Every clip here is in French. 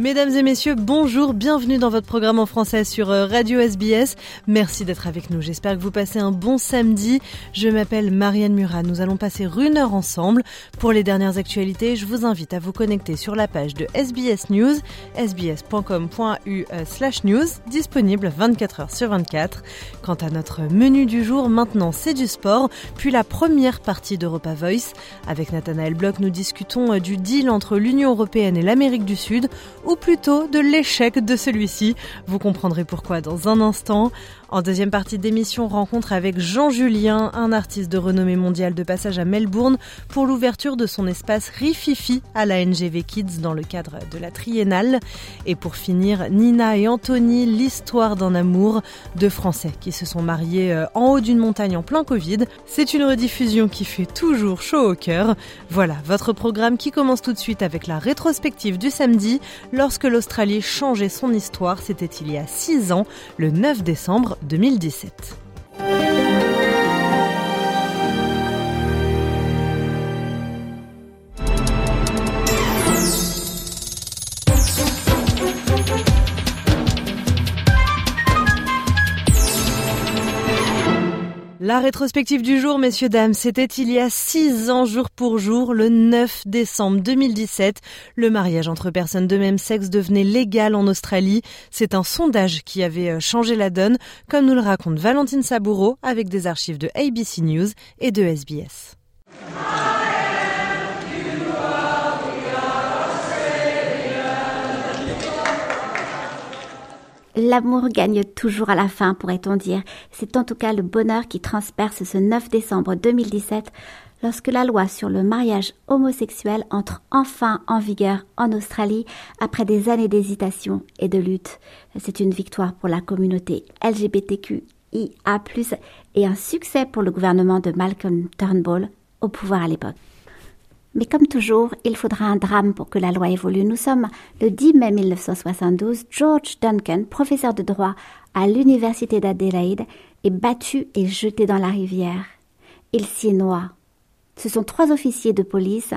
Mesdames et messieurs, bonjour, bienvenue dans votre programme en français sur euh, Radio SBS. Merci d'être avec nous. J'espère que vous passez un bon samedi. Je m'appelle Marianne Murat. Nous allons passer une heure ensemble. Pour les dernières actualités, je vous invite à vous connecter sur la page de SBS News, sbs.com.u slash news, disponible 24 heures sur 24. Quant à notre menu du jour, maintenant c'est du sport, puis la première partie d'Europa Voice. Avec Nathanaël Bloch, nous discutons euh, du deal entre l'Union Européenne et l'Amérique du Sud ou plutôt de l'échec de celui-ci. Vous comprendrez pourquoi dans un instant. En deuxième partie d'émission, rencontre avec Jean Julien, un artiste de renommée mondiale de passage à Melbourne pour l'ouverture de son espace Rififi à la NGV Kids dans le cadre de la Triennale. Et pour finir, Nina et Anthony, l'histoire d'un amour de Français qui se sont mariés euh, en haut d'une montagne en plein Covid. C'est une rediffusion qui fait toujours chaud au cœur. Voilà, votre programme qui commence tout de suite avec la rétrospective du samedi lorsque l'Australie changeait son histoire. C'était il y a six ans, le 9 décembre 2017. La rétrospective du jour, messieurs, dames, c'était il y a six ans, jour pour jour, le 9 décembre 2017. Le mariage entre personnes de même sexe devenait légal en Australie. C'est un sondage qui avait euh, changé la donne, comme nous le raconte Valentine Saboureau avec des archives de ABC News et de SBS. L'amour gagne toujours à la fin, pourrait-on dire. C'est en tout cas le bonheur qui transperce ce 9 décembre 2017 lorsque la loi sur le mariage homosexuel entre enfin en vigueur en Australie après des années d'hésitation et de lutte. C'est une victoire pour la communauté LGBTQIA+, et un succès pour le gouvernement de Malcolm Turnbull au pouvoir à l'époque. Mais comme toujours, il faudra un drame pour que la loi évolue. Nous sommes le 10 mai 1972. George Duncan, professeur de droit à l'université d'Adelaide, est battu et jeté dans la rivière. Il s'y noie. Ce sont trois officiers de police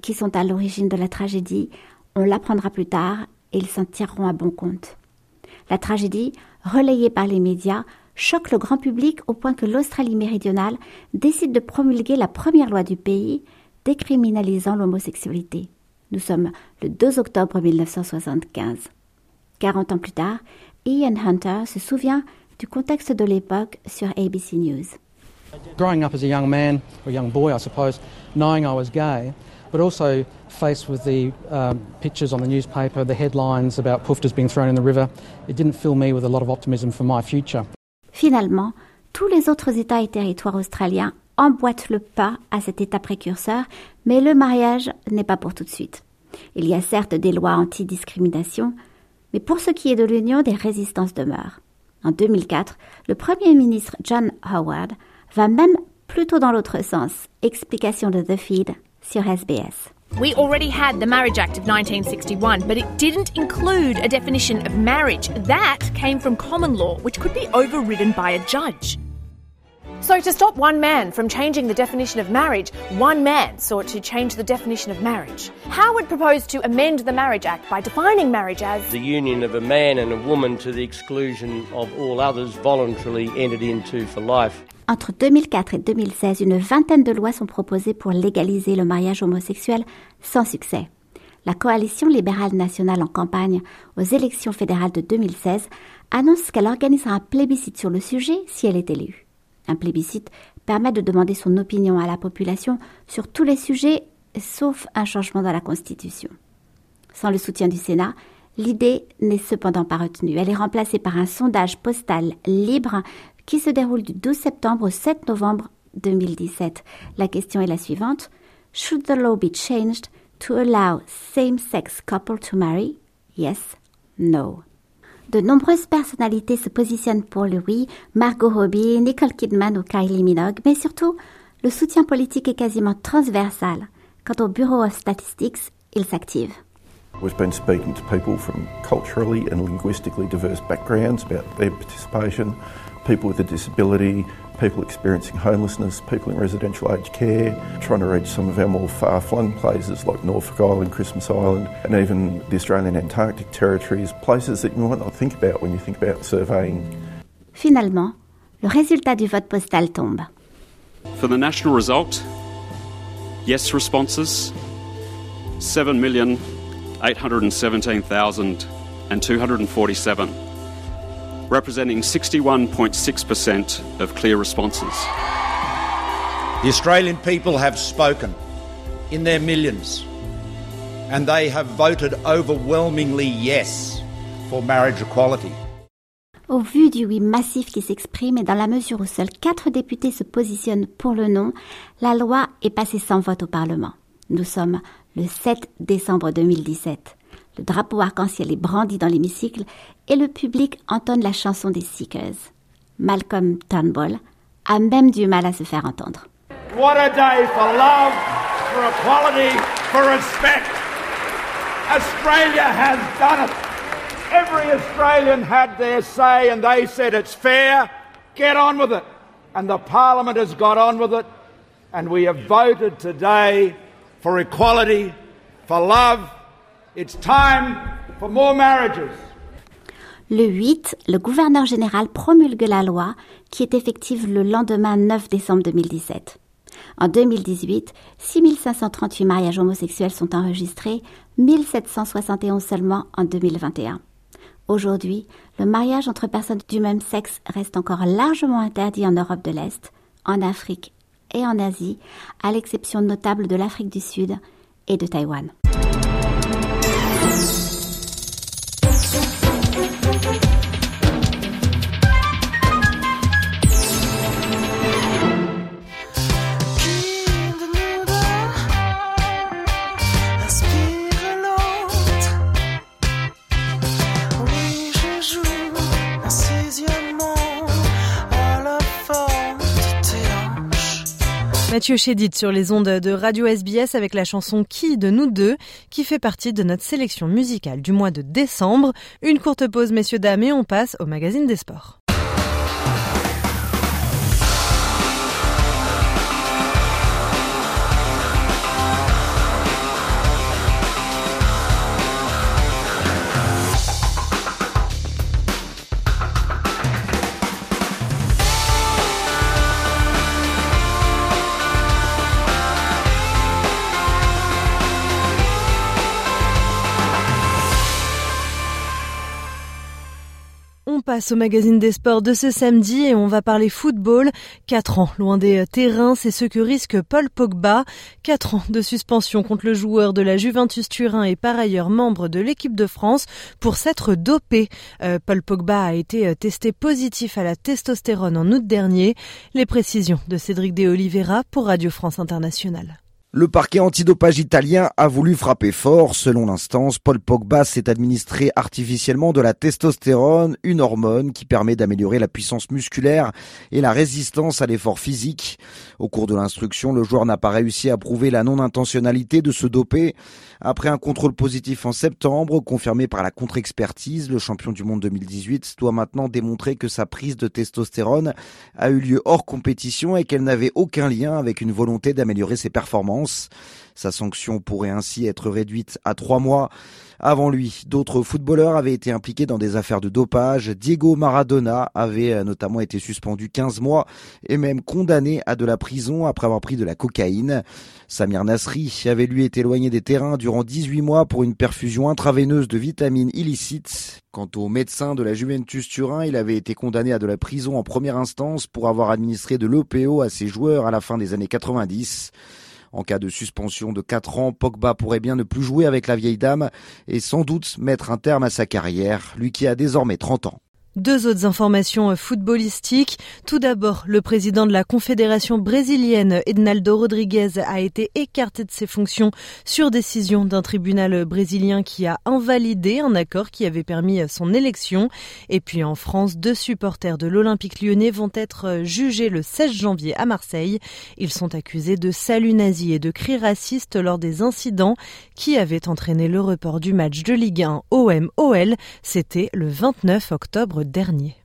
qui sont à l'origine de la tragédie. On l'apprendra plus tard et ils s'en tireront à bon compte. La tragédie, relayée par les médias, choque le grand public au point que l'Australie méridionale décide de promulguer la première loi du pays décriminalisant l'homosexualité. Nous sommes le 2 octobre 1975. 40 ans plus tard, Ian Hunter se souvient du contexte de l'époque sur ABC News. Growing up as a young man, or young boy I suppose, knowing I was gay, but also faced with the um, pictures on the newspaper, the headlines about PUFTAs being thrown in the river, it didn't fill me with a lot of optimism for my future. Finalement, tous les autres États et territoires australiens emboîte le pas à cet état précurseur, mais le mariage n'est pas pour tout de suite. Il y a certes des lois anti-discrimination, mais pour ce qui est de l'Union, des résistances demeurent. En 2004, le Premier ministre John Howard va même plutôt dans l'autre sens. Explication de The Feed sur SBS. We already had the Marriage Act of 1961, but it didn't include a definition of marriage. That came from common law, which could be overridden by a judge. So, to stop one man from changing the definition of marriage, one man sought to change the definition of marriage. Howard proposed to amend the Marriage Act by defining marriage as the union of a man and a woman to the exclusion of all others voluntarily entered into for life. Entre 2004 et 2016, une vingtaine de lois sont proposées pour légaliser le mariage homosexuel sans succès. La coalition libérale nationale en campagne aux élections fédérales de 2016 annonce qu'elle organisera un plébiscite sur le sujet si elle est élue. Un plébiscite permet de demander son opinion à la population sur tous les sujets, sauf un changement dans la Constitution. Sans le soutien du Sénat, L'idée n'est cependant pas retenue. Elle est remplacée par un sondage postal libre qui se déroule du 12 septembre au 7 novembre 2017. La question est la suivante. Should the law be changed to allow same-sex couple to marry? Yes, no. De nombreuses personnalités se positionnent pour le Margot Robbie, Nicole Kidman ou Kylie Minogue, mais surtout, le soutien politique est quasiment transversal. Quant au Bureau of Statistics, il s'active. We've been speaking to people from culturally and linguistically diverse backgrounds about their participation, people with a disability, people experiencing homelessness, people in residential aged care, trying to reach some of our more far flung places like Norfolk Island, Christmas Island, and even the Australian Antarctic territories, places that you might not think about when you think about surveying. Finalement, le résultat du vote postal tombe. For the national result, yes responses 7,817,247, representing 61.6% of clear responses. The Australian people have spoken in their millions, and they have voted overwhelmingly yes for marriage equality. Au vu du oui massif qui s'exprime et dans la mesure où seuls quatre députés se positionnent pour le non, la loi est passée sans vote au Parlement. Nous sommes le 7 décembre 2017. Le drapeau arc-en-ciel est brandi dans l'hémicycle et le public entonne la chanson des Seekers. Malcolm Turnbull a même du mal à se faire entendre. What a day for love, for equality, for respect. Australia has done it. Every Australian had their say and they said it's fair, get on with it. And the Parliament has got on with it. And we have voted today for equality, for love. It's time for more marriages. Le 8, le gouverneur général promulgue la loi qui est effective le lendemain 9 décembre 2017. En 2018, 6538 mariages homosexuels sont enregistrés, 1771 seulement en 2021. Aujourd'hui, le mariage entre personnes du même sexe reste encore largement interdit en Europe de l'Est, en Afrique et en Asie, à l'exception notable de l'Afrique du Sud et de Taïwan. Mathieu Chédid sur les ondes de Radio SBS avec la chanson Qui de nous deux qui fait partie de notre sélection musicale du mois de décembre. Une courte pause messieurs dames et on passe au magazine des sports. Passe au magazine des sports de ce samedi et on va parler football. Quatre ans loin des terrains, c'est ce que risque Paul Pogba. Quatre ans de suspension contre le joueur de la Juventus Turin et par ailleurs membre de l'équipe de France pour s'être dopé. Euh, Paul Pogba a été testé positif à la testostérone en août dernier. Les précisions de Cédric De Oliveira pour Radio France Internationale. Le parquet antidopage italien a voulu frapper fort. Selon l'instance, Paul Pogba s'est administré artificiellement de la testostérone, une hormone qui permet d'améliorer la puissance musculaire et la résistance à l'effort physique. Au cours de l'instruction, le joueur n'a pas réussi à prouver la non-intentionnalité de se doper. Après un contrôle positif en septembre, confirmé par la contre-expertise, le champion du monde 2018 doit maintenant démontrer que sa prise de testostérone a eu lieu hors compétition et qu'elle n'avait aucun lien avec une volonté d'améliorer ses performances. Sa sanction pourrait ainsi être réduite à trois mois. Avant lui, d'autres footballeurs avaient été impliqués dans des affaires de dopage. Diego Maradona avait euh, notamment été suspendu 15 mois et même condamné à de la prison après avoir pris de la cocaïne. Samir Nasri avait lui été éloigné des terrains durant 18 mois pour une perfusion intraveineuse de vitamines illicites. Quant au médecin de la Juventus Turin, il avait été condamné à de la prison en première instance pour avoir administré de l'OPO à ses joueurs à la fin des années 90. En cas de suspension de 4 ans, Pogba pourrait bien ne plus jouer avec la vieille dame et sans doute mettre un terme à sa carrière, lui qui a désormais 30 ans. Deux autres informations footballistiques. Tout d'abord, le président de la Confédération brésilienne, Ednaldo Rodriguez, a été écarté de ses fonctions sur décision d'un tribunal brésilien qui a invalidé un accord qui avait permis son élection. Et puis en France, deux supporters de l'Olympique lyonnais vont être jugés le 16 janvier à Marseille. Ils sont accusés de salut nazi et de cris racistes lors des incidents qui avaient entraîné le report du match de Ligue 1 OM-OL. C'était le 29 octobre dernier.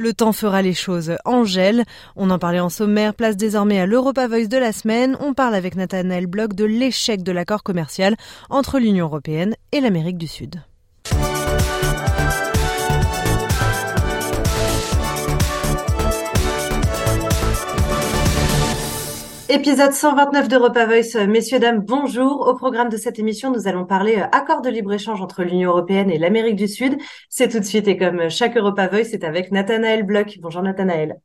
Le temps fera les choses. Angèle, on en parlait en sommaire, place désormais à l'Europa Voice de la semaine. On parle avec Nathanaël Bloch de l'échec de l'accord commercial entre l'Union européenne et l'Amérique du Sud. Épisode 129 de Repas Voice. Messieurs, dames, bonjour. Au programme de cette émission, nous allons parler euh, accord de libre-échange entre l'Union européenne et l'Amérique du Sud. C'est tout de suite et comme chaque Repas Voice, c'est avec Nathanaël Bloch. Bonjour Nathanaël.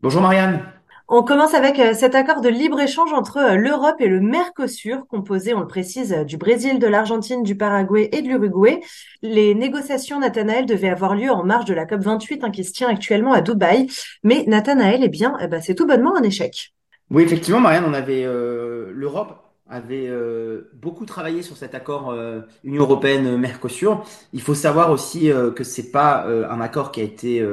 Bonjour Marianne. On commence avec euh, cet accord de libre-échange entre euh, l'Europe et le Mercosur, composé, on le précise, du Brésil, de l'Argentine, du Paraguay et de l'Uruguay. Les négociations, Nathanaël, devaient avoir lieu en marge de la COP28 hein, qui se tient actuellement à Dubaï. Mais Nathanaël, eh bien, eh ben, c'est tout bonnement un échec. Oui, effectivement, Marianne, on avait euh, l'Europe avait euh, beaucoup travaillé sur cet accord euh, Union européenne-Mercosur. Il faut savoir aussi que c'est pas un accord qui a été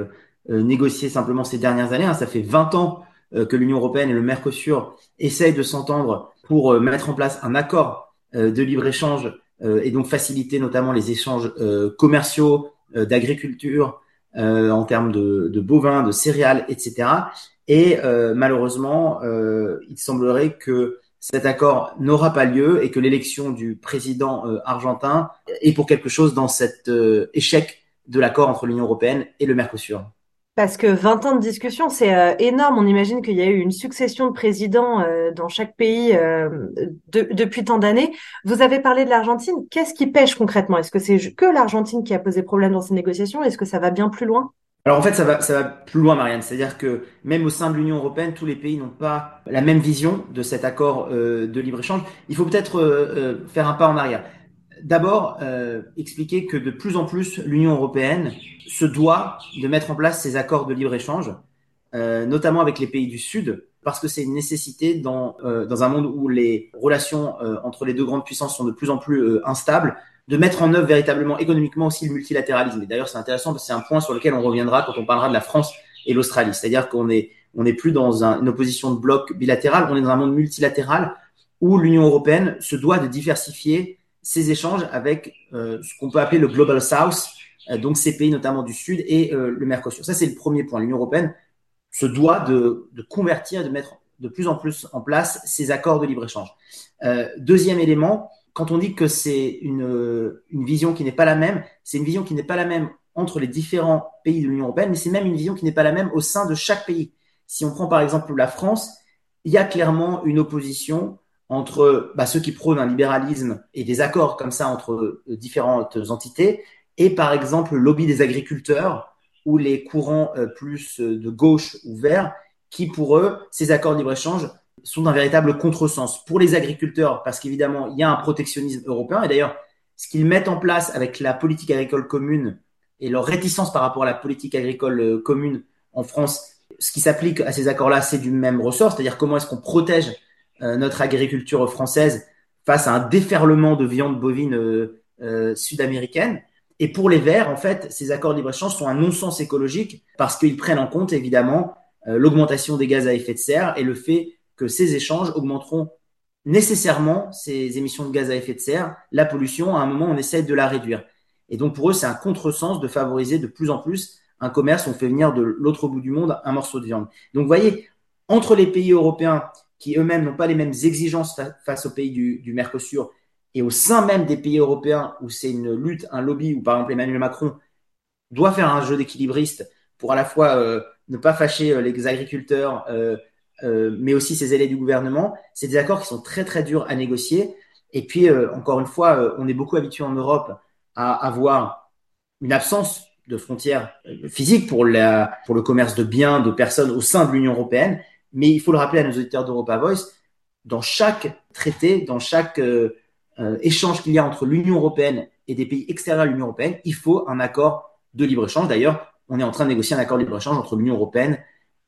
négocié simplement ces dernières années. Hein. Ça fait 20 ans que l'Union européenne et le Mercosur essayent de s'entendre pour mettre en place un accord de libre-échange et donc faciliter notamment les échanges commerciaux, d'agriculture, en termes de bovins, de céréales, etc. Et euh, malheureusement, euh, il semblerait que cet accord n'aura pas lieu et que l'élection du président euh, argentin est pour quelque chose dans cet échec de l'accord entre l'Union européenne et le Mercosur. Parce que 20 ans de discussion, c'est énorme. On imagine qu'il y a eu une succession de présidents dans chaque pays depuis tant d'années. Vous avez parlé de l'Argentine. Qu'est-ce qui pêche concrètement? Est-ce que c'est que l'Argentine qui a posé problème dans ces négociations? Est-ce que ça va bien plus loin? Alors en fait, ça va, ça va plus loin, Marianne. C'est-à-dire que même au sein de l'Union européenne, tous les pays n'ont pas la même vision de cet accord euh, de libre-échange. Il faut peut-être euh, euh, faire un pas en arrière. D'abord, expliquer que de plus en plus, l'Union européenne se doit de mettre en place ces accords de libre-échange, notamment avec les pays du Sud, parce que c'est une nécessité dans, dans un monde où les relations entre les deux grandes puissances sont de plus en plus instables de mettre en œuvre véritablement économiquement aussi le multilatéralisme. Et d'ailleurs, c'est intéressant parce que c'est un point sur lequel on reviendra quand on parlera de la France et l'Australie. C'est-à-dire qu'on est, on n'est plus dans une opposition de bloc bilatéral, on est dans un monde multilatéral où l'Union européenne se doit de diversifier ses échanges avec euh, ce qu'on peut appeler le Global South, euh, donc ces pays notamment du Sud et euh, le Mercosur. Ça, c'est le premier point. L'Union européenne se doit de, de, convertir, de mettre de plus en plus en place ces accords de libre-échange. deuxième élément, quand on dit que c'est une, vision qui n'est pas la même, c'est une vision qui n'est pas la même entre les différents pays de l'Union européenne, mais c'est même une vision qui n'est pas la même au sein de chaque pays. Si on prend par exemple la France, il y a clairement une opposition entre bah, ceux qui prônent un libéralisme et des accords comme ça entre euh, différentes entités, et par exemple le lobby des agriculteurs ou les courants euh, plus euh, de gauche ou vert, qui pour eux, ces accords de libre-échange sont d'un véritable contresens pour les agriculteurs, parce qu'évidemment, il y a un protectionnisme européen. Et d'ailleurs, ce qu'ils mettent en place avec la politique agricole commune et leur réticence par rapport à la politique agricole euh, commune en France, ce qui s'applique à ces accords-là, c'est du même ressort, c'est-à-dire comment est-ce qu'on protège euh, notre agriculture française face à un déferlement de viande bovine euh, sud-américaine. Et pour les Verts, en fait, ces accords de libre-échange sont un non-sens écologique parce qu'ils prennent en compte évidemment l'augmentation des gaz à effet de serre et le fait que ces échanges augmenteront nécessairement ces émissions de gaz à effet de serre, la pollution, à un moment on essaie de la réduire. Et donc pour eux, c'est un contresens de favoriser de plus en plus un commerce on fait venir de l'autre bout du monde un morceau de viande. Donc voyez, entre les pays européens qui eux-mêmes n'ont pas les mêmes exigences face aux pays du, du Mercosur et au sein même des pays européens où c'est une lutte, un lobby, où par exemple Emmanuel Macron doit faire un jeu d'équilibriste pour à la fois euh, ne pas fâcher euh, les agriculteurs, euh, mais aussi ses élèves du gouvernement, c'est des accords qui sont très très durs à négocier. Et puis, encore une fois, on est beaucoup habitué en Europe à avoir une absence de frontières physiques pour, pour le commerce de biens, de personnes au sein de l'Union européenne. Mais il faut le rappeler à nos auditeurs d'Europa Voice, dans chaque traité, dans chaque euh, échange qu'il y a entre l'Union européenne et des pays extérieurs à l'Union européenne, il faut un accord de libre-échange. D'ailleurs, on est en train de négocier un accord de libre-échange entre l'Union européenne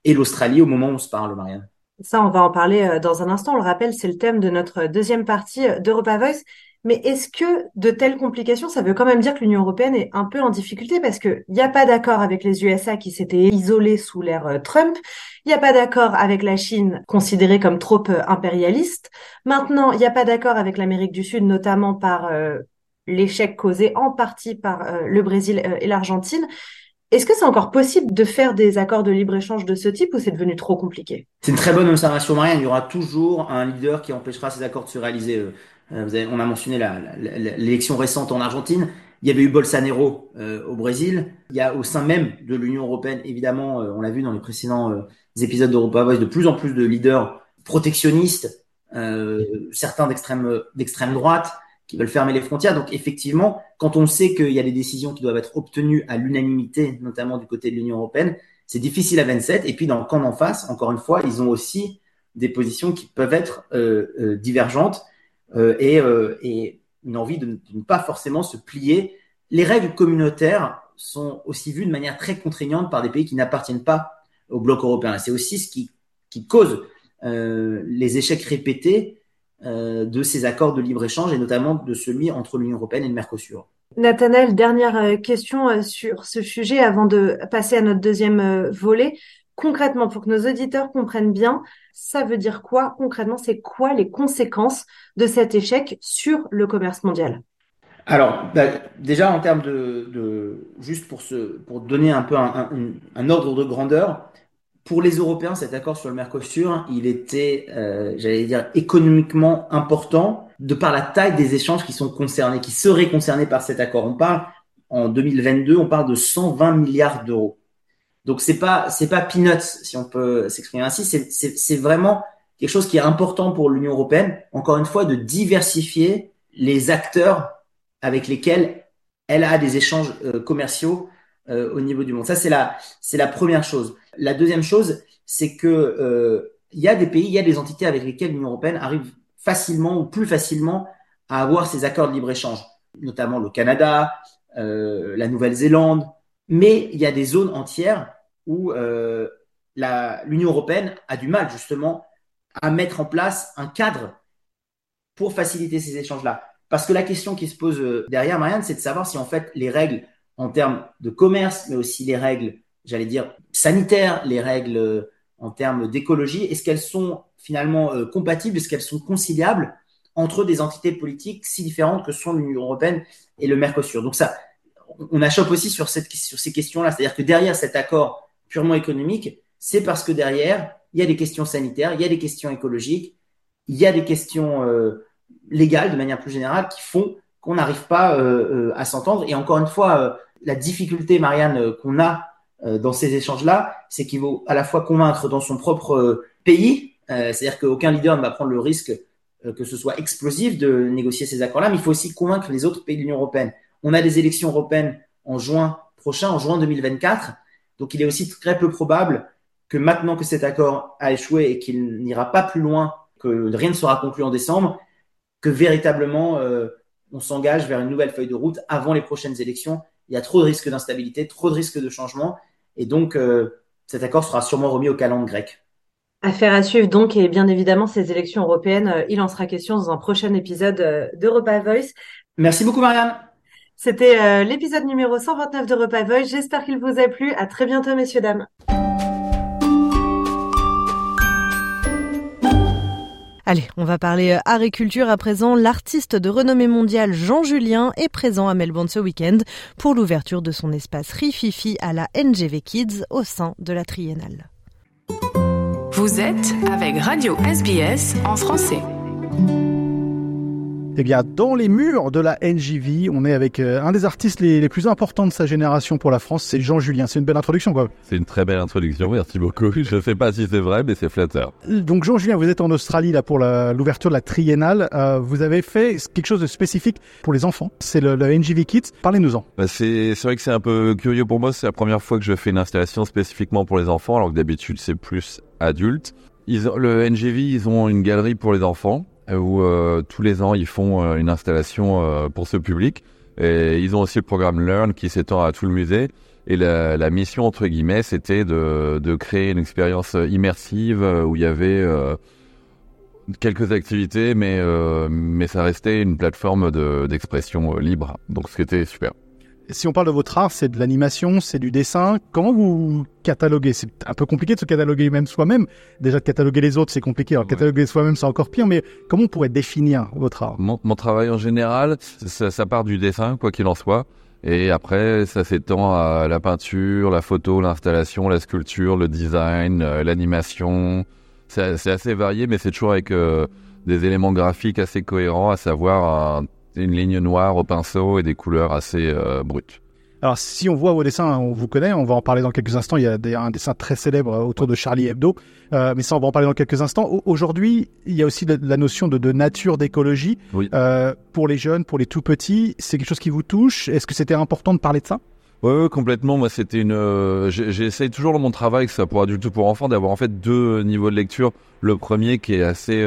et l'Australie au moment où on se parle, Marianne. Ça, on va en parler euh, dans un instant. On le rappelle, c'est le thème de notre deuxième partie euh, d'Europa Voice. Mais est-ce que de telles complications, ça veut quand même dire que l'Union européenne est un peu en difficulté parce qu'il n'y a pas d'accord avec les USA qui s'étaient isolés sous l'ère euh, Trump, il n'y a pas d'accord avec la Chine considérée comme trop impérialiste. Maintenant, il n'y a pas d'accord avec l'Amérique du Sud, notamment par l'échec causé en partie par le Brésil et l'Argentine. Est-ce que c'est encore possible de faire des accords de libre-échange de ce type ou c'est devenu trop compliqué? C'est une très bonne observation, Marianne. Il y aura toujours un leader qui empêchera ces accords de se réaliser. Euh, on a mentionné l'élection récente en Argentine. Il y avait eu Bolsonaro euh, au Brésil. Il y a au sein même de l'Union européenne, évidemment, euh, on l'a vu dans les précédents épisodes d'Europa Voice, de plus en plus de leaders protectionnistes, certains d'extrême droite, qui veulent fermer les frontières. Donc effectivement, quand on sait qu'il y a des décisions qui doivent être obtenues à l'unanimité, notamment du côté de l'Union européenne, c'est difficile à 27. Et puis dans le camp d'en face, encore une fois, ils ont aussi des positions qui peuvent être divergentes. Euh, et, euh, et, une envie de, ne pas forcément se plier. Les règles communautaires sont aussi vues de manière très contraignante par des pays qui n'appartiennent pas au bloc européen. C'est aussi ce qui, cause euh, les échecs répétés euh, de ces accords de libre-échange et notamment de celui entre l'Union européenne et le Mercosur. Nathanaël, dernière question sur ce sujet avant de passer à notre deuxième volet. Concrètement, pour que nos auditeurs comprennent bien, ça veut dire quoi concrètement? C'est quoi les conséquences de cet échec sur le commerce mondial? Alors, bah, déjà en termes de, juste pour se, pour donner un peu un, ordre de grandeur, pour les Européens, cet accord sur le Mercosur, il était, euh, j'allais dire, économiquement important de par la taille des échanges qui sont concernés, qui seraient concernés par cet accord. On parle en 2022, on parle de 120 milliards d'euros. Donc c'est pas c'est pas peanuts si on peut s'exprimer ainsi. C'est vraiment quelque chose qui est important pour l'Union européenne. Encore une fois, de diversifier les acteurs avec lesquels elle a des échanges euh, commerciaux au niveau du monde. Ça c'est la c'est la première chose. La deuxième chose, c'est que euh, il y a des pays, il y a des entités avec lesquelles l'Union européenne arrive facilement ou plus facilement à avoir ces accords de libre échange, notamment le Canada, la Nouvelle-Zélande, mais il y a des zones entières où euh, l'Union européenne a du mal justement à mettre en place un cadre pour faciliter ces échanges-là. Parce que la question qui se pose euh, derrière, Marianne, c'est de savoir si en fait les règles en termes de commerce, mais aussi les règles, j'allais dire, sanitaires, les règles euh, en termes d'écologie, est-ce qu'elles sont finalement compatibles, est-ce qu'elles sont conciliables entre des entités politiques si différentes que sont l'Union européenne et le Mercosur? Donc ça, on achoppe aussi sur, cette, sur ces questions-là. C'est-à-dire que derrière cet accord purement économique, c'est parce que derrière, il y a des questions sanitaires, il y a des questions écologiques, il y a des questions euh, légales de manière plus générale qui font qu'on n'arrive pas euh, euh, à s'entendre. Et encore une fois, la difficulté, Marianne, qu'on a dans ces échanges-là, c'est qu'il faut à la fois convaincre dans son propre pays, c'est-à-dire qu'aucun leader ne va prendre le risque que ce soit explosif de négocier ces accords-là, mais il faut aussi convaincre les autres pays de l'Union européenne. On a des élections européennes en juin prochain, en juin 2024. Donc il est aussi très peu probable que maintenant que cet accord a échoué et qu'il n'ira pas plus loin, que rien ne sera conclu en décembre, que véritablement euh, on s'engage vers une nouvelle feuille de route avant les prochaines élections. Il y a trop de risques d'instabilité, trop de risques de changement, et donc euh, cet accord sera sûrement remis au calendrier grec. Affaire à suivre donc, et bien évidemment, ces élections européennes, euh, il en sera question dans un prochain épisode d'Europa Voice. Merci beaucoup, Marianne. C'était euh, l'épisode numéro 129 de Repas Voice. J'espère qu'il vous a plu. À très bientôt, messieurs, dames. Allez, on va parler euh, art et culture à présent. L'artiste de renommée mondiale Jean Julien est présent à Melbourne ce week-end pour l'ouverture de son espace Rififi à la NGV Kids au sein de la Triennale. Vous êtes avec Radio SBS en français. Eh bien, dans les murs de la NJV, on est avec euh, un des artistes les, plus importants de sa génération pour la France, c'est Jean Julien. C'est une belle introduction, quoi. C'est une très belle introduction, merci beaucoup. Je ne sais pas si c'est vrai, mais c'est flatteur. Donc, Jean Julien, vous êtes en Australie là pour l'ouverture de la triennale. Euh, vous avez fait quelque chose de spécifique pour les enfants. C'est le, NJV Kids. Parlez-nous-en. Bah, c'est vrai que c'est un peu curieux pour moi. C'est la première fois que je fais une installation spécifiquement pour les enfants, alors que d'habitude c'est plus adulte. Ils le NGV, ils ont une galerie pour les enfants où euh, tous les ans ils font euh, une installation euh, pour ce public. Et ils ont aussi le programme Learn qui s'étend à tout le musée. Et la, la mission entre guillemets, c'était de, de, créer une expérience immersive où il y avait quelques activités, mais mais ça restait une plateforme d'expression libre. Donc ce qui était super si on parle de votre art, c'est de l'animation, c'est du dessin. Comment vous cataloguez? C'est un peu compliqué de se cataloguer même soi-même. Déjà de cataloguer les autres, c'est compliqué. Alors cataloguer soi-même, c'est encore pire. Mais comment on pourrait définir votre art? Mon, travail en général, ça, part du dessin, quoi qu'il en soit. Et après, ça s'étend à la peinture, la photo, l'installation, la sculpture, le design, euh, l'animation. C'est assez varié, mais c'est toujours avec euh, des éléments graphiques assez cohérents, à savoir un une ligne noire au pinceau et des couleurs assez euh, brutes. Alors, si on voit vos dessins, on vous connaît, on va en parler dans quelques instants. Il y a un dessin très célèbre autour de Charlie Hebdo, euh, mais ça, on va en parler dans quelques instants. Aujourd'hui, il y a aussi la notion de, nature, d'écologie. Euh, pour les jeunes, pour les tout petits, c'est quelque chose qui vous touche? Est-ce que c'était important de parler de ça? Oui, complètement. Moi, c'était une. J'essaye toujours dans mon travail, que ça pour adultes ou pour enfants, d'avoir en fait deux niveaux de lecture. Le premier qui est assez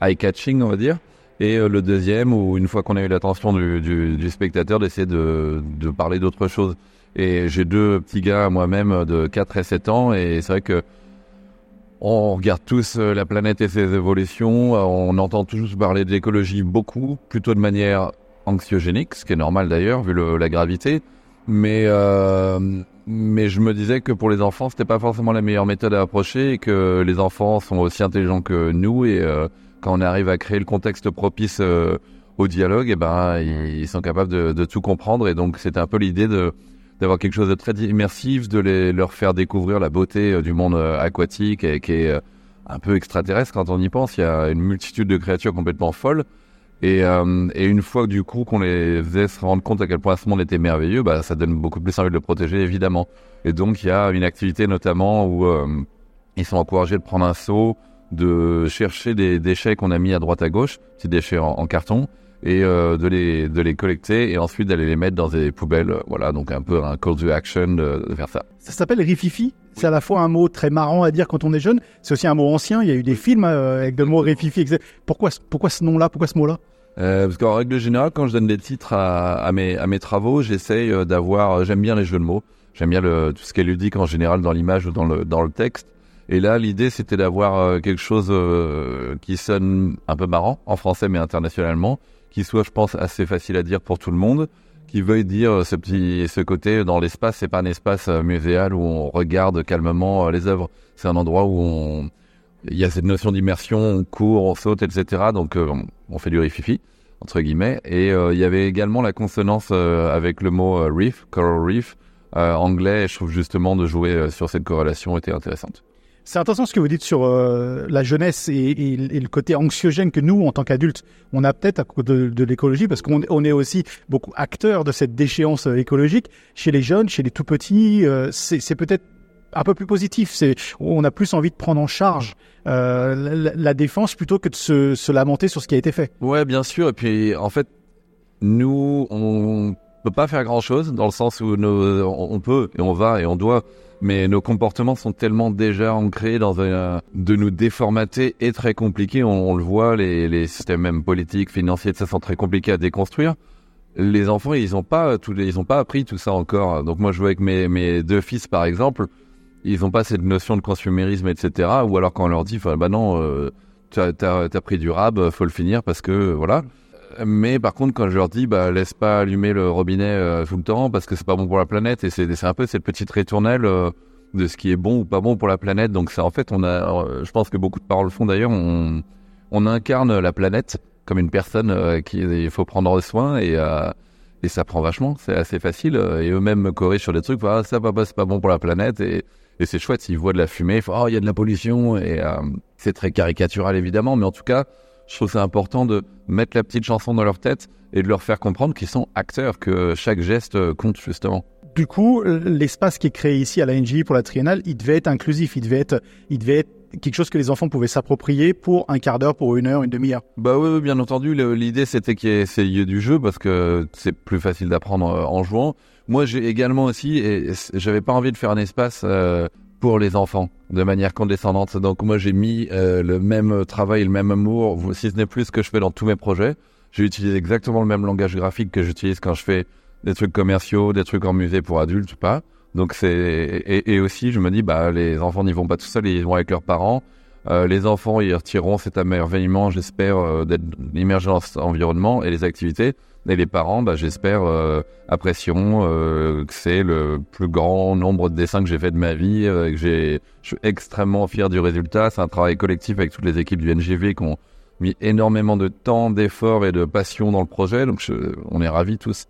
eye-catching, on va dire, et euh, le deuxième, où une fois qu'on a eu l'attention du, spectateur, d'essayer de, parler d'autre chose. Et j'ai deux petits gars moi-même de 4 et 7 ans, et c'est vrai que on regarde tous euh, la planète et ses évolutions, on entend tous parler de l'écologie beaucoup, plutôt de manière anxiogénique, ce qui est normal d'ailleurs, vu la gravité. Mais, euh, je me disais que pour les enfants, c'était pas forcément la meilleure méthode à approcher, et que les enfants sont aussi intelligents que nous, et euh, quand on arrive à créer le contexte propice euh, au dialogue, et eh ben ils sont capables de, tout comprendre. Et donc c'était un peu l'idée de d'avoir quelque chose de très immersif, de leur faire découvrir la beauté euh, du monde euh, aquatique et qui est un peu extraterrestre quand on y pense. Il y a une multitude de créatures complètement folles. Et, une fois du coup qu'on les faisait se rendre compte à quel point ce monde était merveilleux, bah, ça donne beaucoup plus envie de le protéger évidemment. Et donc il y a une activité notamment où ils sont encouragés de prendre un saut, de chercher des déchets qu'on a mis à droite à gauche, ces déchets en, carton, et euh, de, les, de les collecter et ensuite d'aller les mettre dans des poubelles. Voilà, donc un peu un call to action de, faire ça. Ça s'appelle rififi. C'est à la fois un mot très marrant à dire quand on est jeune, c'est aussi un mot ancien. Il y a eu des films euh, avec le mot rififi. Pourquoi, pourquoi ce nom-là? Pourquoi ce mot-là? Euh, parce qu'en règle générale, quand je donne des titres à, à, mes, à mes travaux, j'essaye d'avoir. J'aime bien les jeux de mots. J'aime bien le, tout ce qui est ludique en général dans l'image ou dans le, dans le texte. Et là, l'idée, c'était d'avoir euh, quelque chose euh, qui sonne un peu marrant en français, mais internationalement, qui soit, je pense, assez facile à dire pour tout le monde, qui veuille dire euh, ce petit, ce côté dans l'espace, c'est pas un espace muséal où on regarde calmement les œuvres. C'est un endroit où on, il y a cette notion d'immersion, on court, on saute, etc. Donc, on fait du rififi entre guillemets. Et il y avait également la consonance avec le mot reef, coral reef, anglais. Et je trouve justement de jouer sur cette corrélation était intéressante. C'est intéressant ce que vous dites sur euh, la jeunesse et, le côté anxiogène que nous, en tant qu'adultes, on a peut-être à cause de, l'écologie, parce qu'on est aussi beaucoup acteurs de cette déchéance euh, écologique. Chez les jeunes, chez les tout petits, euh, c'est peut-être un peu plus positif. On a plus envie de prendre en charge la, défense plutôt que de se, lamenter sur ce qui a été fait. Ouais, bien sûr. Et puis en fait, nous, on peut pas faire grand chose dans le sens où on peut et on va et on doit mais nos comportements sont tellement déjà ancrés dans un de nous déformater et très compliqué. On, le voit, les, systèmes même politiques, financiers, ça sont très compliqués à déconstruire. Les enfants, ils ont pas les, ils ont pas appris tout ça encore. Donc moi, je vois avec mes, deux fils, par exemple, ils ont pas cette notion de consumérisme, etc. Ou alors quand on leur dit, bah non, euh, t'as as, pris du rab, faut le finir parce que voilà Mais par contre, quand je leur dis, bah, laisse pas allumer le robinet euh, tout le temps parce que c'est pas bon pour la planète, et c'est un peu cette petite ritournelle euh, de ce qui est bon ou pas bon pour la planète. Donc c'est en fait, on a, euh, je pense que beaucoup de paroles font d'ailleurs, on, incarne la planète comme une personne euh, qui il faut prendre soin et ça prend vachement. C'est assez facile et eux-mêmes me corrigent sur des trucs. Ah, ça papa, c'est pas bon pour la planète et c'est chouette s'ils voient de la fumée. Ils oh il y a de la pollution et c'est très caricatural évidemment, mais en tout cas je trouve c'est important de mettre la petite chanson dans leur tête et de leur faire comprendre qu'ils sont acteurs, que chaque geste euh, compte justement. Du coup, l'espace qui est créé ici à la NGI pour la triennale, il devait être inclusif, il devait être, il devait être quelque chose que les enfants pouvaient s'approprier pour un quart d'heure, pour une heure, une demi-heure. Bah oui, oui, bien entendu. L'idée c'était qu'il y ait du jeu parce que c'est plus facile d'apprendre euh, en jouant. Moi, j'ai également aussi, et j'avais pas envie de faire un espace euh, pour les enfants de manière condescendante. Donc moi, j'ai mis euh, le même travail, le même amour, si ce n'est plus que je fais dans tous mes projets. J'ai utilisé exactement le même langage graphique que j'utilise quand je fais des trucs commerciaux, des trucs en musée pour adultes ou pas. Donc c'est et, aussi je me dis bah les enfants n'y vont pas tout seuls, ils vont avec leurs parents. Euh, les enfants ils retireront cet émerveillement, j'espère, euh, d'être immergés dans cet environnement et les activités. Et les parents, bah, j'espère, euh, apprécieront euh, que c'est le plus grand nombre de dessins que j'ai fait de ma vie. euh, je suis extrêmement fier du résultat. C'est un travail collectif avec toutes les équipes du NGV qui ont mis énormément de temps, d'efforts et de passion dans le projet. Donc on est ravis tous.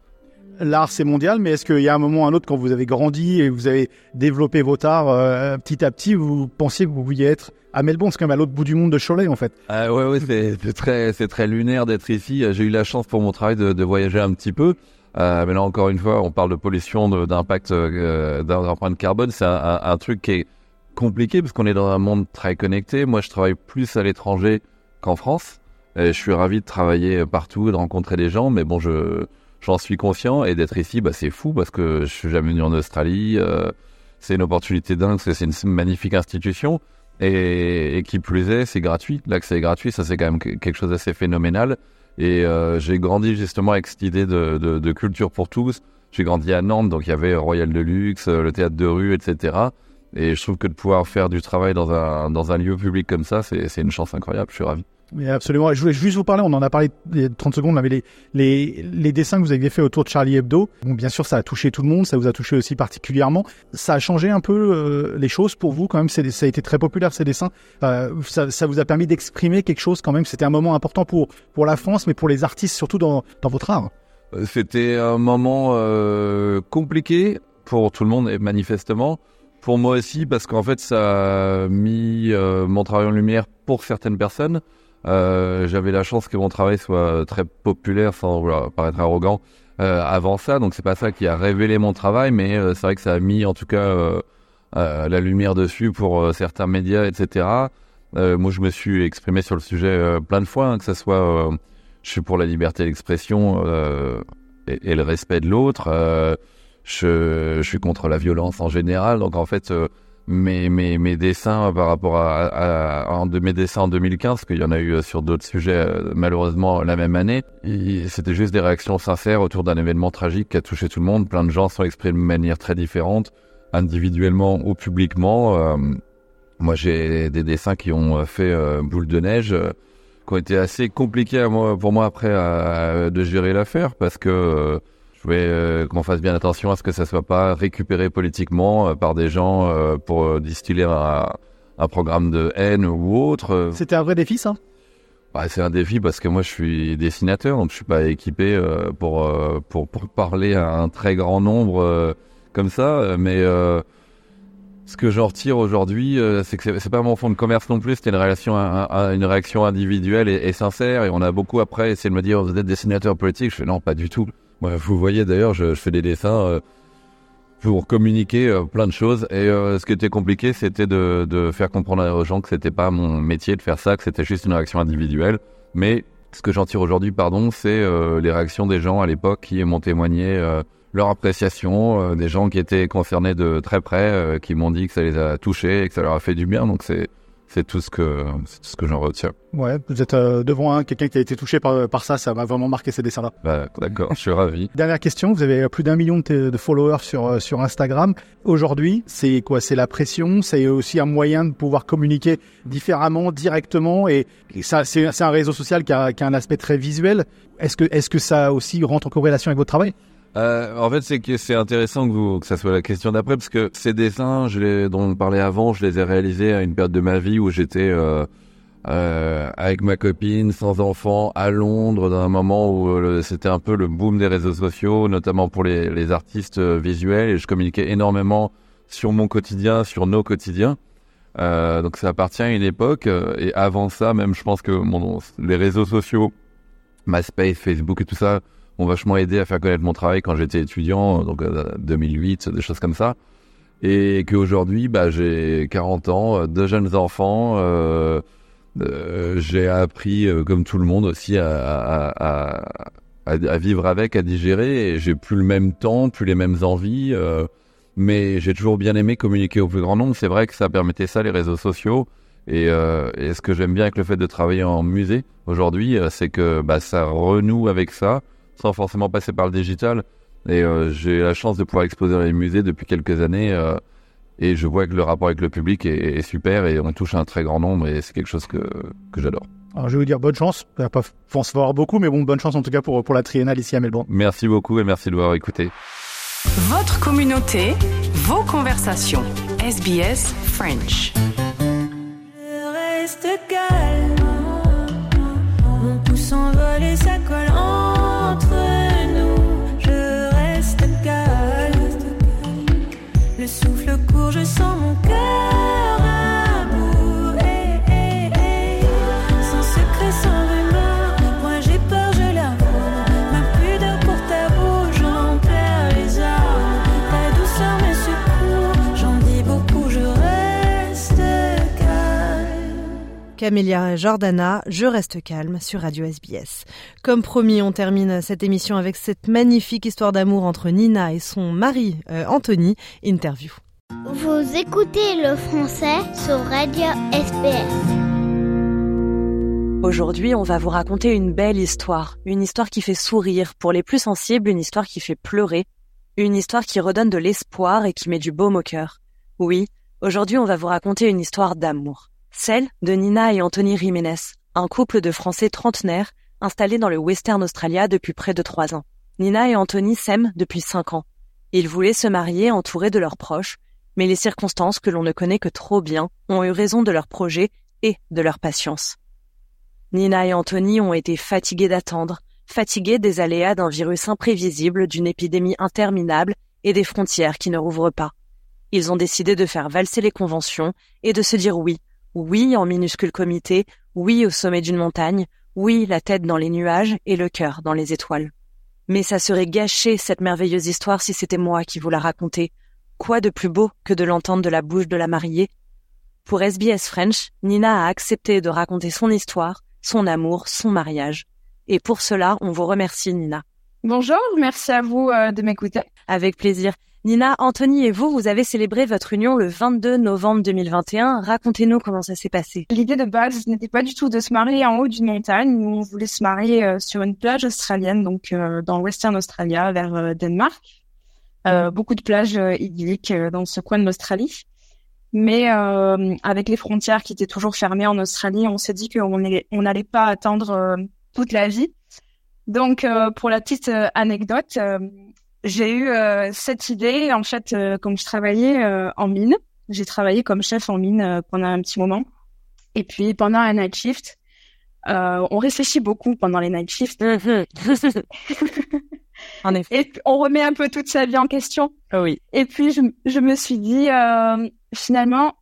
L'art, c'est mondial, mais est-ce qu'il y a un moment ou un autre, quand vous avez grandi et vous avez développé votre art petit à petit, vous pensiez que vous pouviez être à Melbourne, c'est même à l'autre bout du monde de Cholet, en fait. Ah ouais, ouais, c'est très, très lunaire d'être ici. J'ai eu la chance pour mon travail de, de voyager un petit peu. Euh, mais là, encore une fois, on parle de pollution, d'impact, euh, d'empreinte carbone. C'est un, truc qui est compliqué parce qu'on est dans un monde très connecté. Moi, je travaille plus à l'étranger qu'en France. Je suis ravi de travailler partout, de rencontrer des gens. Mais bon, je, j'en suis conscient. Et d'être ici, bah, c'est fou parce que je suis jamais venu en Australie. Euh, c'est une opportunité dingue c'est une magnifique institution. Et, et qui plus est, c'est gratuit. L'accès est gratuit, ça c'est quand même que- quelque chose d'assez phénoménal. Et euh, j'ai grandi justement avec cette idée de, de, de culture pour tous. J'ai grandi à Nantes, donc il y avait Royal de Luxe, euh, le théâtre de rue, etc. Et je trouve que de pouvoir faire du travail dans un, dans un lieu public comme ça, c'est une chance incroyable. Je suis ravi. Mais absolument. Je voulais juste vous parler, on en a parlé il y a 30 secondes, mais les, dessins que vous aviez fait autour de Charlie Hebdo, bon, bien sûr, ça a touché tout le monde, ça vous a touché aussi particulièrement. Ça a changé un peu euh, les choses pour vous quand même, ça a été très populaire ces dessins. Euh, ça, vous a permis d'exprimer quelque chose quand même, c'était un moment important pour, pour la France, mais pour les artistes, surtout dans, dans votre art. Euh, C'était un moment compliqué pour tout le monde, et manifestement. Pour moi aussi, parce qu'en fait, ça a mis mon travail en lumière pour certaines personnes. Euh, J'avais la chance que mon travail soit très populaire, sans paraître arrogant, euh, avant ça. Donc c'est pas ça qui a révélé mon travail, mais euh, c'est vrai que ça a mis en tout cas la lumière dessus pour certains médias, etc. Moi, je me suis exprimé sur le sujet plein de fois, hein, que ce soit je suis pour la liberté d'expression et, le respect de l'autre. je, je suis contre la violence en général. Donc en fait, mes, mes, dessins par rapport à, un de mes dessins en 2015, parce qu'il y en a eu euh, sur d'autres sujets euh, malheureusement la même année, c'était juste des réactions sincères autour d'un événement tragique qui a touché tout le monde. Plein de gens sont exprimés de manière très différente, individuellement ou publiquement. Euh, moi, j'ai des dessins qui ont euh, fait euh, boule de neige, euh, qui ont été assez compliqués pour moi après de gérer l'affaire, parce que euh, je voulais euh, qu'on fasse bien attention à ce que ça soit pas récupéré politiquement euh, par des gens euh, pour distiller un, un programme de haine ou autre. C'était un vrai défi, ça? Bah, c'est un défi parce que moi je suis dessinateur, donc je suis pas équipé pour, pour pour parler à un très grand nombre comme ça. Mais ce que j'en retire aujourd'hui, euh, c'est que c'est- c'est pas mon fond de commerce non plus. C'était une relation, un- un- une réaction individuelle et, et sincère. Et on a beaucoup après essayé de me dire vous êtes dessinateur politique? Je fais non, pas du tout. Vous voyez d'ailleurs, je, fais des dessins. euh, pour communiquer euh, plein de choses. Et euh, ce qui était compliqué, c'était de, faire comprendre aux gens que c'était pas mon métier de faire ça, que c'était juste une réaction individuelle. Mais ce que j'en tire aujourd'hui, pardon, c'est les réactions des gens à l'époque qui m'ont témoigné leur appréciation, des gens qui étaient concernés de très près, qui m'ont dit que ça les a touchés et que ça leur a fait du bien. Donc c'est c'est tout ce que c'est tout ce que j'en retiens. Ouais, vous êtes euh, devant un quelqu'un qui a été touché par, par ça, ça m'a vraiment marqué ces dessins-là. Bah, d'accord, je suis ravi. Dernière question, vous avez plus d'un million de, de, followers sur euh, sur Instagram. Aujourd'hui, c'est quoi? C'est la pression, c'est aussi un moyen de pouvoir communiquer différemment, directement, et, et ça, c'est un réseau social qui a, qui a un aspect très visuel. Est-ce que est-ce que ça aussi rentre en corrélation avec votre travail? Euh, en fait, c'est que c'est intéressant que, vous, que ça soit la question d'après, parce que ces dessins, je les, dont on parlait avant, je les ai réalisés à une période de ma vie où j'étais euh, euh, avec ma copine, sans enfant, à Londres, dans un moment où c'était un peu le boom des réseaux sociaux, notamment pour les, artistes visuels, et je communiquais énormément sur mon quotidien, sur nos quotidiens. Donc ça appartient à une époque, et avant ça, même, je pense que les réseaux sociaux, MySpace, Facebook et tout ça, ont vachement aidé à faire connaître mon travail quand j'étais étudiant, donc 2008, des choses comme ça. Et qu'aujourd'hui, bah, j'ai 40 ans, deux jeunes enfants, euh, euh, j'ai appris, euh, comme tout le monde aussi, à, vivre avec, à digérer. J'ai plus le même temps, plus les mêmes envies, euh, mais j'ai toujours bien aimé communiquer au plus grand nombre. C'est vrai que ça permettait ça, les réseaux sociaux. Et, euh, et ce que j'aime bien avec le fait de travailler en musée aujourd'hui, c'est que bah, ça renoue avec ça sans forcément passer par le digital. Et euh, j'ai la chance de pouvoir exposer dans les musées depuis quelques années. Euh, et je vois que le rapport avec le public est, est, super et on touche un très grand nombre et c'est quelque chose que, que j'adore. Alors je vais vous dire bonne chance. Il va pas forcément avoir beaucoup, mais bon, bonne chance en tout cas pour, pour la triennale ici à Melbourne. Merci beaucoup et merci de m'avoir écouté. Votre communauté, vos conversations. SBS French. Je reste calme. Mon pouce s'envole et colle Camélia Jordana, Je reste calme sur Radio SBS. Comme promis, on termine cette émission avec cette magnifique histoire d'amour entre Nina et son mari euh, Anthony. Interview. Vous écoutez le français sur Radio SBS. Aujourd'hui, on va vous raconter une belle histoire, une histoire qui fait sourire pour les plus sensibles, une histoire qui fait pleurer, une histoire qui redonne de l'espoir et qui met du baume au cœur. Oui, aujourd'hui, on va vous raconter une histoire d'amour. Celle de Nina et Anthony Jiménez, un couple de Français trentenaires installés dans le Western Australia depuis près de trois ans. Nina et Anthony s'aiment depuis cinq ans. Ils voulaient se marier entourés de leurs proches, mais les circonstances que l'on ne connaît que trop bien ont eu raison de leur projet et de leur patience. Nina et Anthony ont été fatigués d'attendre, fatigués des aléas d'un virus imprévisible, d'une épidémie interminable et des frontières qui ne rouvrent pas. Ils ont décidé de faire valser les conventions et de se dire oui, oui en minuscule comité, oui au sommet d'une montagne, oui la tête dans les nuages et le cœur dans les étoiles. Mais ça serait gâcher cette merveilleuse histoire si c'était moi qui vous la racontais. Quoi de plus beau que de l'entendre de la bouche de la mariée? Pour SBS French, Nina a accepté de raconter son histoire, son amour, son mariage. Et pour cela, on vous remercie Nina. Bonjour, merci à vous euh, de m'écouter. Avec plaisir. Nina, Anthony et vous, vous avez célébré votre union le 22 novembre 2021. Racontez-nous comment ça s'est passé. L'idée de base n'était pas du tout de se marier en haut d'une montagne. Nous, on voulait se marier euh, sur une plage australienne, donc euh, dans Western Australia, vers euh, Danemark. Euh, beaucoup de plages euh, idylliques dans ce coin de l'Australie. Mais avec les frontières qui étaient toujours fermées en Australie, on s'est dit qu'on n'allait on pas attendre toute la vie. Donc, pour la petite anecdote, j'ai eu euh, cette idée en fait euh, quand je travaillais euh, en mine. J'ai travaillé comme chef en mine pendant un petit moment. Et puis pendant un night shift, on réfléchit beaucoup pendant les night shifts. en effet. Et on remet un peu toute sa vie en question. oui. Et puis je, je me suis dit finalement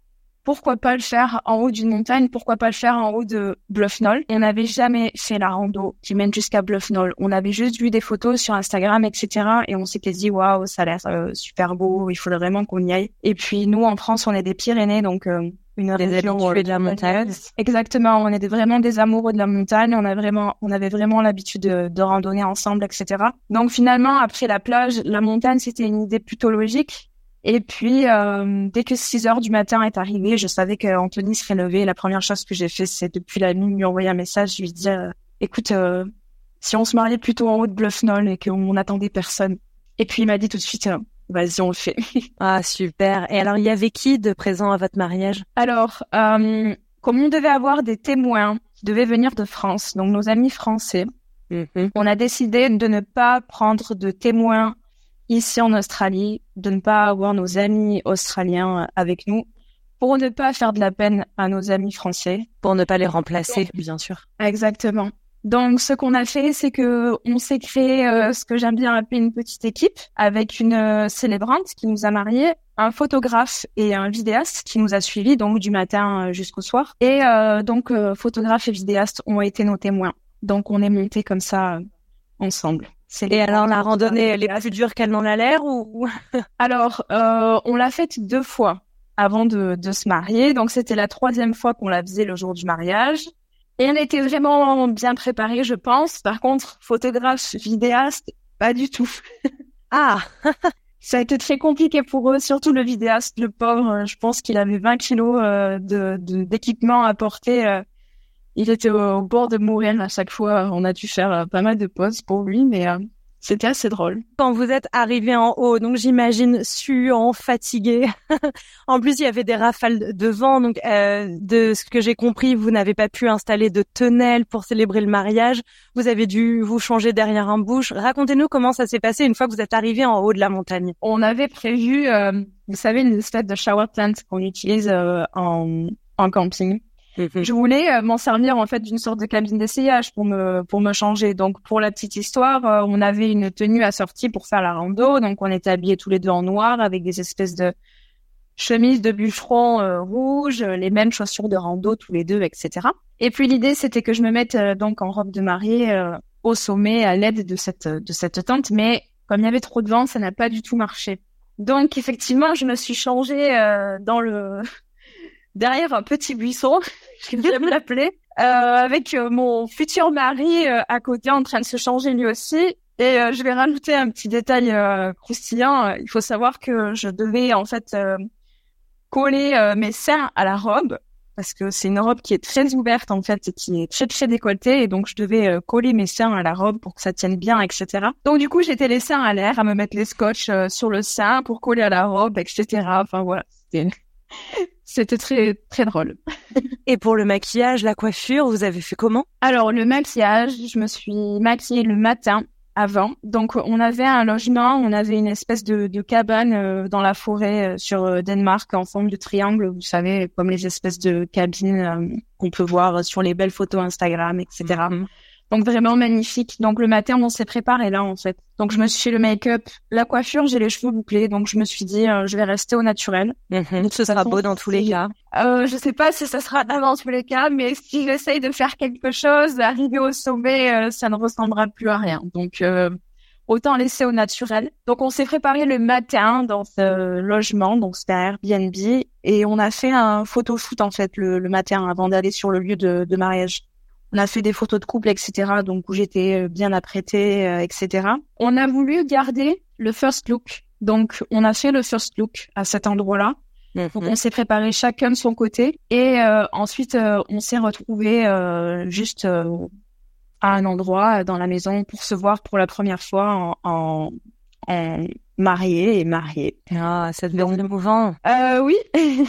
pourquoi pas le faire en haut d'une montagne, pourquoi pas le faire en haut de Bluff Knoll. On n'avait jamais fait la rando qui mène jusqu'à Bluff Knoll. On avait juste vu des photos sur Instagram, etc. Et on s'était dit, waouh, ça a l'air euh, super beau, il faudrait vraiment qu'on y aille. Et puis nous, en France, on est des Pyrénées, donc euh, une des région de la montagne. Exactement, on est vraiment des amoureux de la montagne. On a vraiment, on avait vraiment l'habitude de, de randonner ensemble, etc. Donc finalement, après la plage, la montagne, c'était une idée plutôt logique. Et puis, euh, dès que 6 heures du matin est arrivé, je savais qu'Anthony serait levé. La première chose que j'ai fait, c'est depuis la nuit lui envoyer un message, lui dire, écoute, euh, si on se mariait plutôt en haut de Bluffnol et qu'on n'attendait personne. Et puis il m'a dit tout de suite, euh, vas-y, on le fait. ah, super. Et alors, il y avait qui de présent à votre mariage? Alors, euh, comme on devait avoir des témoins qui devaient venir de France, donc nos amis français, Mhm. on a décidé de ne pas prendre de témoins ici en Australie, de ne pas avoir nos amis australiens avec nous, pour ne pas faire de la peine à nos amis français. Pour ne pas les remplacer, bien sûr. Exactement. Donc, ce qu'on a fait, c'est que on s'est créé euh, ce que j'aime bien appeler une petite équipe avec une euh, célébrante qui nous a mariés, un photographe et un vidéaste qui nous a suivis donc du matin euh, jusqu'au soir. Et euh, donc, euh, photographe et vidéaste ont été nos témoins. Donc, on est montés comme ça ensemble. C'est Et alors, la randonnée, elle est plus dure qu'elle n'en a l'air ou? Alors, euh, on l'a faite deux fois avant de, de se marier. Donc, c'était la troisième fois qu'on la faisait le jour du mariage. Et on était vraiment bien préparés, je pense. Par contre, photographe, vidéaste, pas du tout. ah Ça a été très compliqué pour eux, surtout le vidéaste, le pauvre. Je pense qu'il avait 20 kilos euh, de de- d'équipement à porter. euh. Il était au, bord de mourir à chaque fois. On a dû faire euh, pas mal de pauses pour lui, mais euh, c'était assez drôle. Quand vous êtes arrivé en haut, donc j'imagine suant, fatigué. en plus, il y avait des rafales de vent, donc euh, de ce que j'ai compris, vous n'avez pas pu installer de tonnelle pour célébrer le mariage. Vous avez dû vous changer derrière un bouche. Racontez-nous comment ça s'est passé une fois que vous êtes arrivé en haut de la montagne. On avait prévu, euh, vous savez, une espèce de shower tent qu'on utilise euh, en, en camping. Je voulais euh, m'en servir en fait d'une sorte de cabine d'essayage pour me pour me changer. Donc pour la petite histoire, euh, on avait une tenue assortie pour faire la rando. Donc on était habillés tous les deux en noir avec des espèces de chemises de bûcheron euh, rouges, euh, les mêmes chaussures de rando tous les deux, etc. Et puis l'idée c'était que je me mette euh, donc en robe de mariée euh, au sommet à l'aide de cette de cette tente, mais comme il y avait trop de vent, ça n'a pas du tout marché. Donc effectivement, je me suis changée dans le derrière un petit buisson, j'aime l'appeler, euh, avec euh, mon futur mari euh, à côté en train de se changer lui aussi. Et euh, je vais rajouter un petit détail euh, croustillant. Il faut savoir que je devais en fait euh, coller mes seins à la robe parce que c'est une robe qui est très ouverte en fait et qui est très très décolletée et donc je devais euh, coller mes seins à la robe pour que ça tienne bien etc. Donc du coup j'étais les seins à l'air à me mettre les scotch euh, sur le sein pour coller à la robe etc. Enfin voilà c'était c'était très très drôle. Et pour le maquillage, la coiffure, vous avez fait comment? Alors le maquillage, je me suis maquillée le matin avant. Donc on avait un logement, on avait une espèce de, de cabane euh, dans la forêt euh, sur euh, Danemark en forme de triangle, vous savez, comme les espèces de cabines euh, qu'on peut voir sur les belles photos Instagram, etc. Donc vraiment magnifique. Donc le matin, on s'est préparé là en fait. Donc je me suis fait le make-up, la coiffure, j'ai les cheveux bouclés, donc je me suis dit euh, je vais rester au naturel. Ce sera beau dans tous les cas. Euh, je sais pas si ça sera dans tous les cas, mais si j'essaye de faire quelque chose, arriver au sommet, euh, ça ne ressemblera plus à rien. Donc euh, autant laisser au naturel. Donc on s'est préparé le matin dans ce logement, donc c'était Airbnb, et on a fait un photoshoot en fait le, le matin avant d'aller sur le lieu de, de mariage. On a fait des photos de couple, etc. Donc où j'étais euh, bien apprêtée, euh, etc. On a voulu garder le first look. Donc on a fait le first look à cet endroit-là. Donc on s'est préparé chacun de son côté et euh, ensuite euh, on s'est retrouvé juste euh, à un endroit euh, dans la maison pour se voir pour la première fois en, en, en marié et marié. Ah, ça devait être émouvant. Euh, oui,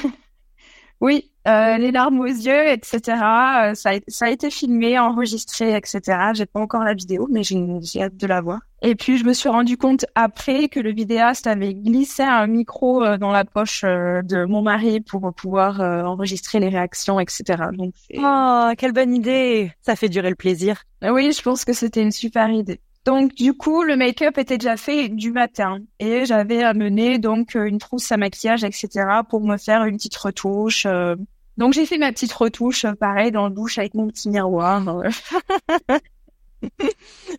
oui, euh, les larmes aux yeux, etc. Euh, ça, a, ça a été filmé, enregistré, etc. J'ai pas encore la vidéo, mais j'ai j'ai hâte de la voir. Et puis je me suis rendu compte après que le vidéaste avait glissé un micro euh, dans la poche euh, de mon mari pour pouvoir euh, enregistrer les réactions, etc. Donc c'est- Oh, quelle bonne idée Ça fait durer le plaisir. oui, je pense que c'était une super idée. Donc du coup, le make-up était déjà fait du matin et j'avais amené donc euh, une trousse à maquillage, etc. pour me faire une petite retouche. euh. Donc j'ai fait ma petite retouche, euh, pareil, dans le douche avec mon petit miroir.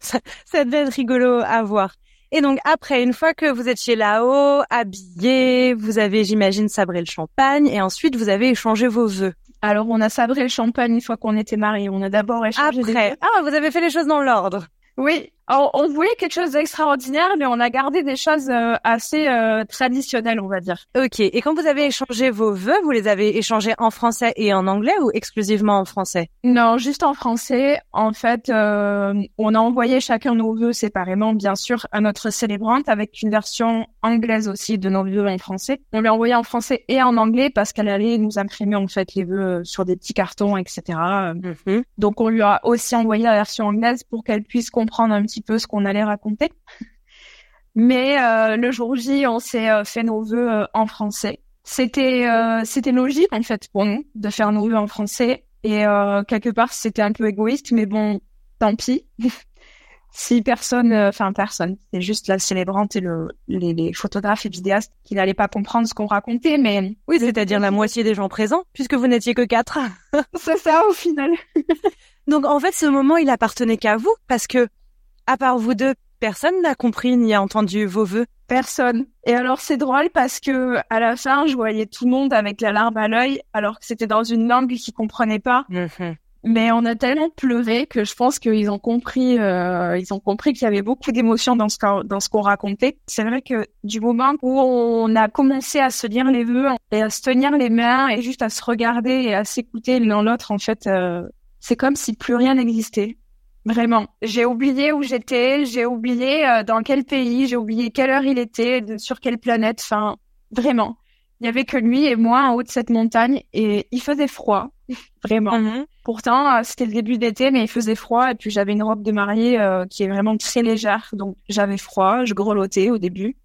ça, ça devait être rigolo à voir. Et donc après, une fois que vous êtes chez là-haut, habillé, vous avez, j'imagine, sabré le champagne et ensuite vous avez échangé vos vœux. Alors on a sabré le champagne une fois qu'on était mariés. On a d'abord échangé. Après, ah, vous avez fait les choses dans l'ordre. Oui, Alors, on voulait quelque chose d'extraordinaire, mais on a gardé des choses euh, assez euh, traditionnelles, on va dire. Ok. Et quand vous avez échangé vos vœux, vous les avez échangés en français et en anglais ou exclusivement en français? Non, juste en français. En fait, euh, on a envoyé chacun nos vœux séparément, bien sûr, à notre célébrante, avec une version anglaise aussi de nos vœux en français. On lui a envoyé en français et en anglais parce qu'elle allait nous imprimer en fait les vœux sur des petits cartons, etc. Mhm. Donc, on lui a aussi envoyé la version anglaise pour qu'elle puisse comprendre un petit peu ce qu'on allait raconter. Mais euh, le jour J, on s'est euh, fait nos vœux euh, en français. C'était c'était logique en fait pour nous de faire nos vœux en français et quelque part c'était un peu égoïste, mais bon, tant pis. si personne, euh, enfin personne, c'est juste la célébrante et le, les, les photographes et vidéastes qui n'allaient pas comprendre ce qu'on racontait, mais Oui, c'est-à-dire la moitié des gens présents, puisque vous n'étiez que quatre. c'est ça au final. Donc en fait, ce moment, il appartenait qu'à vous, parce que à part vous deux, personne n'a compris ni a entendu vos vœux. Personne. Et alors c'est drôle parce que à la fin, je voyais tout le monde avec la larme à l'œil, alors que c'était dans une langue qu'ils comprenaient pas. Mais on a tellement pleuré que je pense qu'ils ont compris, euh, ils ont compris qu'il y avait beaucoup d'émotions dans ce qu'on, dans ce qu'on racontait. C'est vrai que du moment où on a commencé à se lire les vœux et à se tenir les mains et juste à se regarder et à s'écouter l'un l'autre, en fait, euh, c'est comme si plus rien n'existait. Vraiment. J'ai oublié où j'étais, j'ai oublié euh, dans quel pays, j'ai oublié quelle heure il était, de- sur quelle planète. Enfin, vraiment. Il y avait que lui et moi en haut de cette montagne et il faisait froid. Vraiment. Pourtant, euh, c'était le début d'été, mais il faisait froid et puis j'avais une robe de mariée euh, qui est vraiment très légère, donc j'avais froid, je grelottais au début.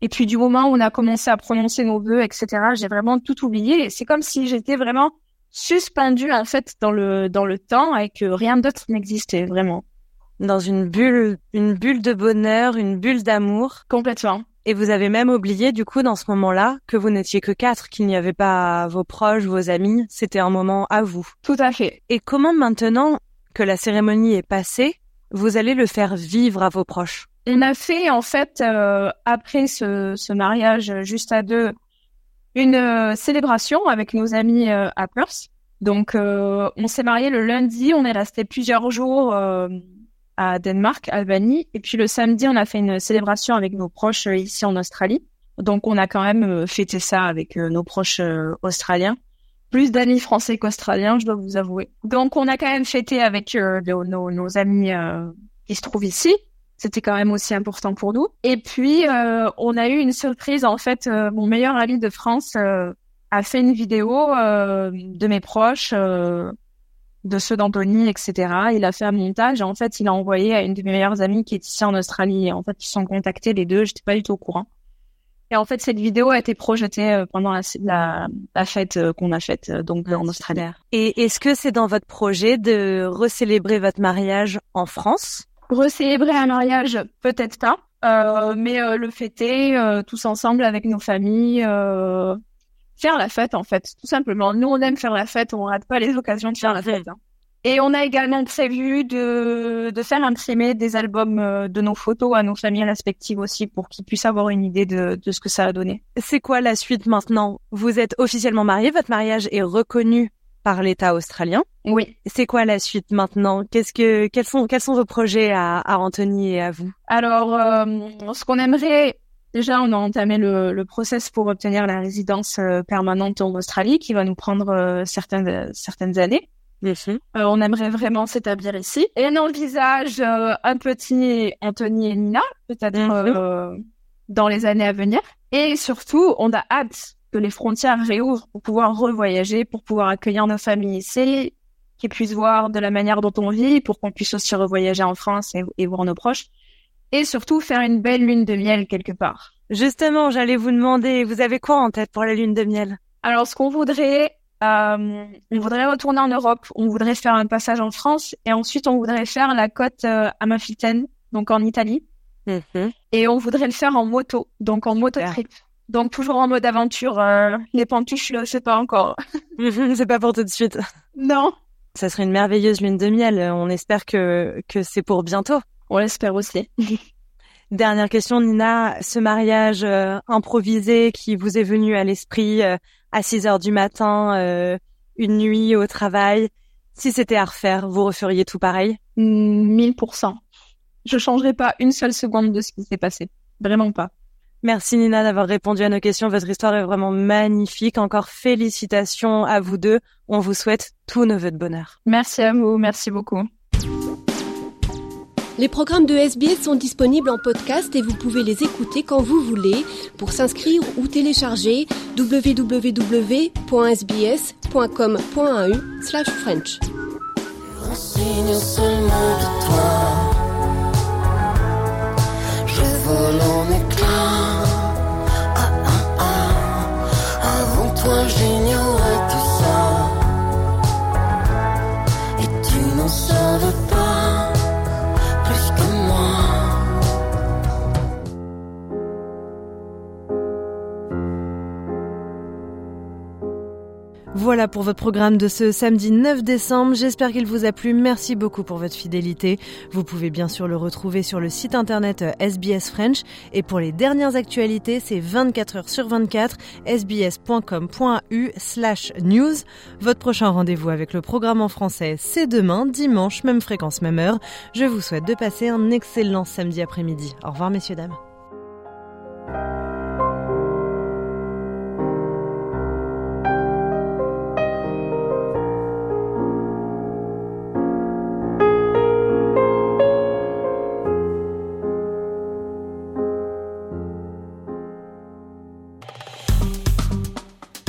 Et puis du moment où on a commencé à prononcer nos vœux, etc., j'ai vraiment tout oublié. Et c'est comme si j'étais vraiment suspendue en fait dans le dans le temps et que rien d'autre n'existait vraiment. Dans une bulle, une bulle de bonheur, une bulle d'amour. Complètement. Et vous avez même oublié, du coup, dans ce moment-là, que vous n'étiez que quatre, qu'il n'y avait pas vos proches, vos amis. C'était un moment à vous. Tout à fait. Et comment maintenant que la cérémonie est passée, vous allez le faire vivre à vos proches? On a fait en fait euh, après ce, ce mariage juste à deux une euh, célébration avec nos amis euh, à Perth. Donc euh, on s'est marié le lundi, on est resté plusieurs jours à Danemark, Albanie, et puis le samedi on a fait une célébration avec nos proches ici en Australie. Donc on a quand même fêté ça avec nos proches australiens. Plus d'amis français qu'australiens, je dois vous avouer. Donc on a quand même fêté avec nos, nos- amis qui se trouvent ici. C'était quand même aussi important pour nous. Et puis, euh, on a eu une surprise. En fait, euh, mon meilleur ami de France euh, a fait une vidéo euh, de mes proches, euh, de ceux d'Anthony, etc. Il a fait un montage. Et en fait, il a envoyé à une de mes meilleures amies qui est ici en Australie. Et en fait, ils se sont contactés les deux. J'étais pas du tout au courant. Et en fait, cette vidéo a été projetée pendant la, la, la fête qu'on a faite donc en Australie. Et est-ce que c'est dans votre projet de recélébrer votre mariage en France? Recélébrer un mariage, peut-être pas, euh, mais euh, le fêter euh, tous ensemble avec nos familles, euh, faire la fête en fait, tout simplement. Nous, on aime faire la fête, on rate pas les occasions de faire la fête. hein. Et on a également prévu de, de faire imprimer des albums euh, de nos photos à nos familles respectives aussi pour qu'ils puissent avoir une idée de, de ce que ça a donné. C'est quoi la suite maintenant? Vous êtes officiellement marié, votre mariage est reconnu par l'État australien. Oui. C'est quoi la suite maintenant? Qu'est-ce que quels sont quels sont vos projets à, à Anthony et à vous? Alors, euh, ce qu'on aimerait, déjà, on a entamé le, le process pour obtenir la résidence euh, permanente en Australie, qui va nous prendre euh, certaines certaines années. Euh, on aimerait vraiment s'établir ici. Et on envisage euh, un petit Anthony et Nina, peut-être euh, dans les années à venir. Et surtout, on a hâte que les frontières réouvrent pour pouvoir revoyager, pour pouvoir accueillir nos familles ici, qu'ils puissent voir de la manière dont on vit, pour qu'on puisse aussi revoyager en France et, et voir nos proches. Et surtout, faire une belle lune de miel quelque part. Justement, j'allais vous demander, vous avez quoi en tête pour la lune de miel? Alors, ce qu'on voudrait, euh, on voudrait retourner en Europe, on voudrait faire un passage en France, et ensuite on voudrait faire la côte euh, amalfitaine, donc en Italie, et on voudrait le faire en moto, donc en moto trip. Donc toujours en mode aventure, euh, les le sais pas encore. c'est pas pour tout de suite. Non. Ça serait une merveilleuse lune de miel. On espère que que c'est pour bientôt. On l'espère aussi. Dernière question, Nina. Ce mariage euh, improvisé qui vous est venu à l'esprit euh, à 6 heures du matin, euh, une nuit au travail, si c'était à refaire, vous referiez tout pareil? Mille pour cent. je changerai pas une seule seconde de ce qui s'est passé. Vraiment pas. Merci Nina d'avoir répondu à nos questions. Votre histoire est vraiment magnifique. Encore félicitations à vous deux. On vous souhaite tous nos vœux de bonheur. Merci à vous. Merci beaucoup. Les programmes de SBS sont disponibles en podcast et vous pouvez les écouter quand vous voulez. Pour s'inscrire ou télécharger. Je vole en éclats. Voilà pour votre programme de ce samedi 9 décembre. J'espère qu'il vous a plu. Merci beaucoup pour votre fidélité. Vous pouvez bien sûr le retrouver sur le site internet euh, SBS French. Et pour les dernières actualités, c'est 24 heures sur 24, sbs.com.au slash news. Votre prochain rendez-vous avec le programme en français, c'est demain, dimanche, même fréquence, même heure. Je vous souhaite de passer un excellent samedi après-midi. Au revoir, messieurs, dames.